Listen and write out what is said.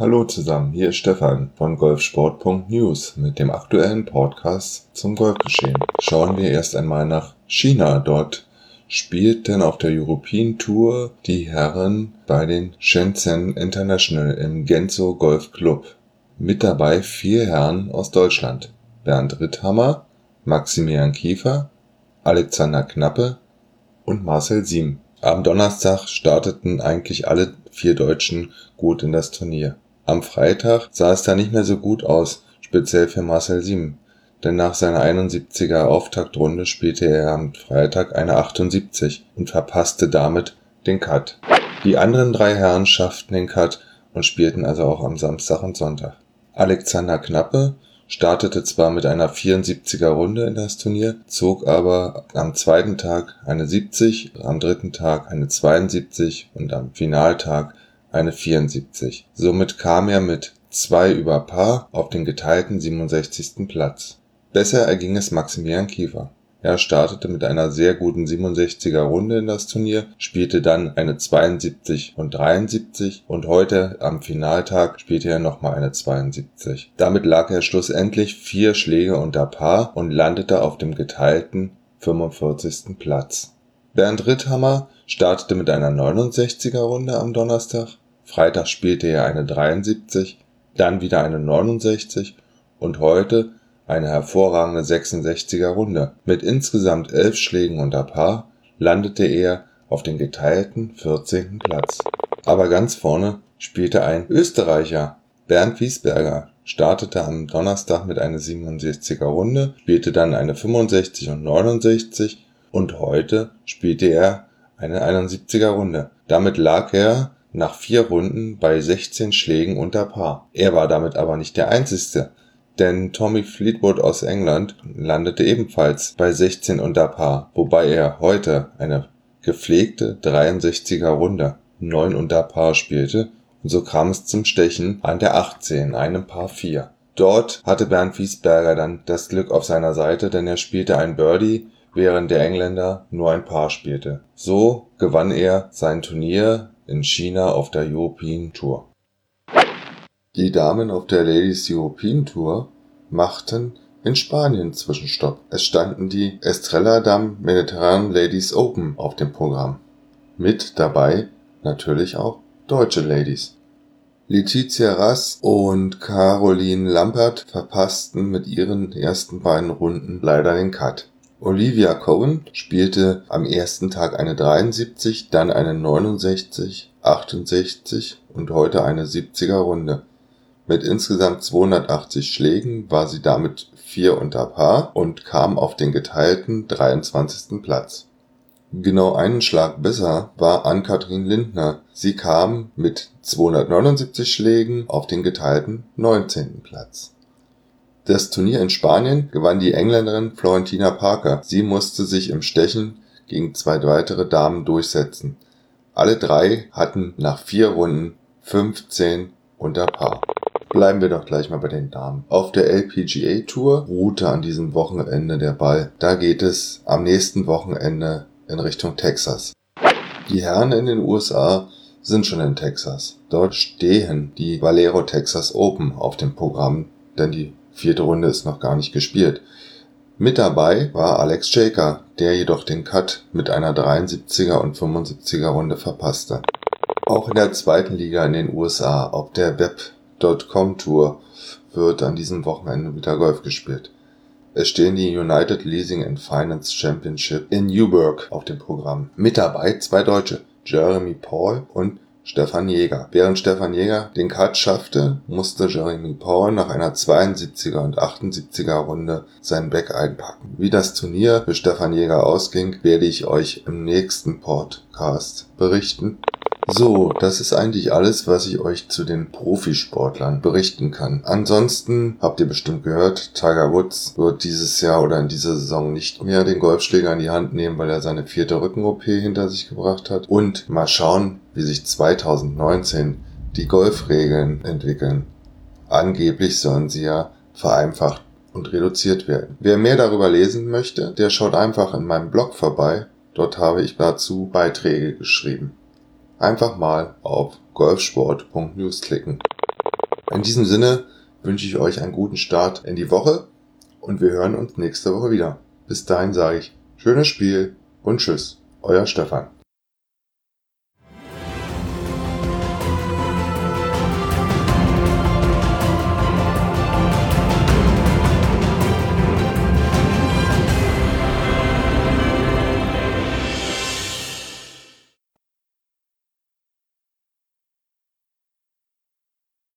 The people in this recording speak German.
Hallo zusammen, hier ist Stefan von golfsport.news mit dem aktuellen Podcast zum Golfgeschehen. Schauen wir erst einmal nach China. Dort spielten auf der European Tour die Herren bei den Shenzhen International im Genzo Golf Club. Mit dabei vier Herren aus Deutschland. Bernd Ritthammer, Maximilian Kiefer, Alexander Knappe und Marcel Siem. Am Donnerstag starteten eigentlich alle vier Deutschen gut in das Turnier. Am Freitag sah es da nicht mehr so gut aus, speziell für Marcel Sieben, denn nach seiner 71er Auftaktrunde spielte er am Freitag eine 78 und verpasste damit den Cut. Die anderen drei Herren schafften den Cut und spielten also auch am Samstag und Sonntag. Alexander Knappe startete zwar mit einer 74er Runde in das Turnier, zog aber am zweiten Tag eine 70, am dritten Tag eine 72 und am Finaltag eine 74. Somit kam er mit zwei über Paar auf den geteilten 67. Platz. Besser erging es Maximilian Kiefer. Er startete mit einer sehr guten 67er Runde in das Turnier, spielte dann eine 72 und 73 und heute am Finaltag spielte er nochmal eine 72. Damit lag er schlussendlich vier Schläge unter Paar und landete auf dem geteilten 45. Platz. Bernd Ritthammer startete mit einer 69er Runde am Donnerstag, Freitag spielte er eine 73, dann wieder eine 69 und heute eine hervorragende 66er Runde. Mit insgesamt elf Schlägen unter Paar landete er auf den geteilten 14. Platz. Aber ganz vorne spielte ein Österreicher, Bernd Wiesberger, startete am Donnerstag mit einer 67er Runde, spielte dann eine 65 und 69 und heute spielte er eine 71er Runde. Damit lag er nach vier Runden bei 16 Schlägen unter Paar. Er war damit aber nicht der einzigste, denn Tommy Fleetwood aus England landete ebenfalls bei 16 unter Paar, wobei er heute eine gepflegte 63er Runde 9 unter Paar spielte und so kam es zum Stechen an der 18, einem Paar 4. Dort hatte Bernd Wiesberger dann das Glück auf seiner Seite, denn er spielte ein Birdie, während der Engländer nur ein Paar spielte. So gewann er sein Turnier in China auf der European Tour. Die Damen auf der Ladies European Tour machten in Spanien Zwischenstopp. Es standen die Estrella Damm Mediterranean Ladies Open auf dem Programm. Mit dabei natürlich auch deutsche Ladies. Letizia Rass und Caroline Lampert verpassten mit ihren ersten beiden Runden leider den Cut. Olivia Cohen spielte am ersten Tag eine 73, dann eine 69, 68 und heute eine 70er Runde. Mit insgesamt 280 Schlägen war sie damit vier unter Paar und kam auf den geteilten 23. Platz. Genau einen Schlag besser war Ann-Kathrin Lindner. Sie kam mit 279 Schlägen auf den geteilten 19. Platz das Turnier in Spanien gewann die Engländerin Florentina Parker. Sie musste sich im Stechen gegen zwei weitere Damen durchsetzen. Alle drei hatten nach vier Runden 15 unter Paar. Bleiben wir doch gleich mal bei den Damen. Auf der LPGA Tour ruhte an diesem Wochenende der Ball. Da geht es am nächsten Wochenende in Richtung Texas. Die Herren in den USA sind schon in Texas. Dort stehen die Valero Texas Open auf dem Programm, denn die Vierte Runde ist noch gar nicht gespielt. Mit dabei war Alex Jaker, der jedoch den Cut mit einer 73er und 75er Runde verpasste. Auch in der zweiten Liga in den USA, auf der Web.com Tour, wird an diesem Wochenende wieder Golf gespielt. Es stehen die United Leasing and Finance Championship in Newburgh auf dem Programm. Mit dabei zwei Deutsche, Jeremy Paul und Stefan Jäger. Während Stefan Jäger den Cut schaffte, musste Jeremy Paul nach einer 72er und 78er Runde sein Back einpacken. Wie das Turnier für Stefan Jäger ausging, werde ich euch im nächsten Podcast berichten. So, das ist eigentlich alles, was ich euch zu den Profisportlern berichten kann. Ansonsten habt ihr bestimmt gehört, Tiger Woods wird dieses Jahr oder in dieser Saison nicht mehr den Golfschläger in die Hand nehmen, weil er seine vierte Rücken-OP hinter sich gebracht hat. Und mal schauen, wie sich 2019 die Golfregeln entwickeln. Angeblich sollen sie ja vereinfacht und reduziert werden. Wer mehr darüber lesen möchte, der schaut einfach in meinem Blog vorbei. Dort habe ich dazu Beiträge geschrieben. Einfach mal auf golfsport.news klicken. In diesem Sinne wünsche ich euch einen guten Start in die Woche und wir hören uns nächste Woche wieder. Bis dahin sage ich schönes Spiel und tschüss, euer Stefan.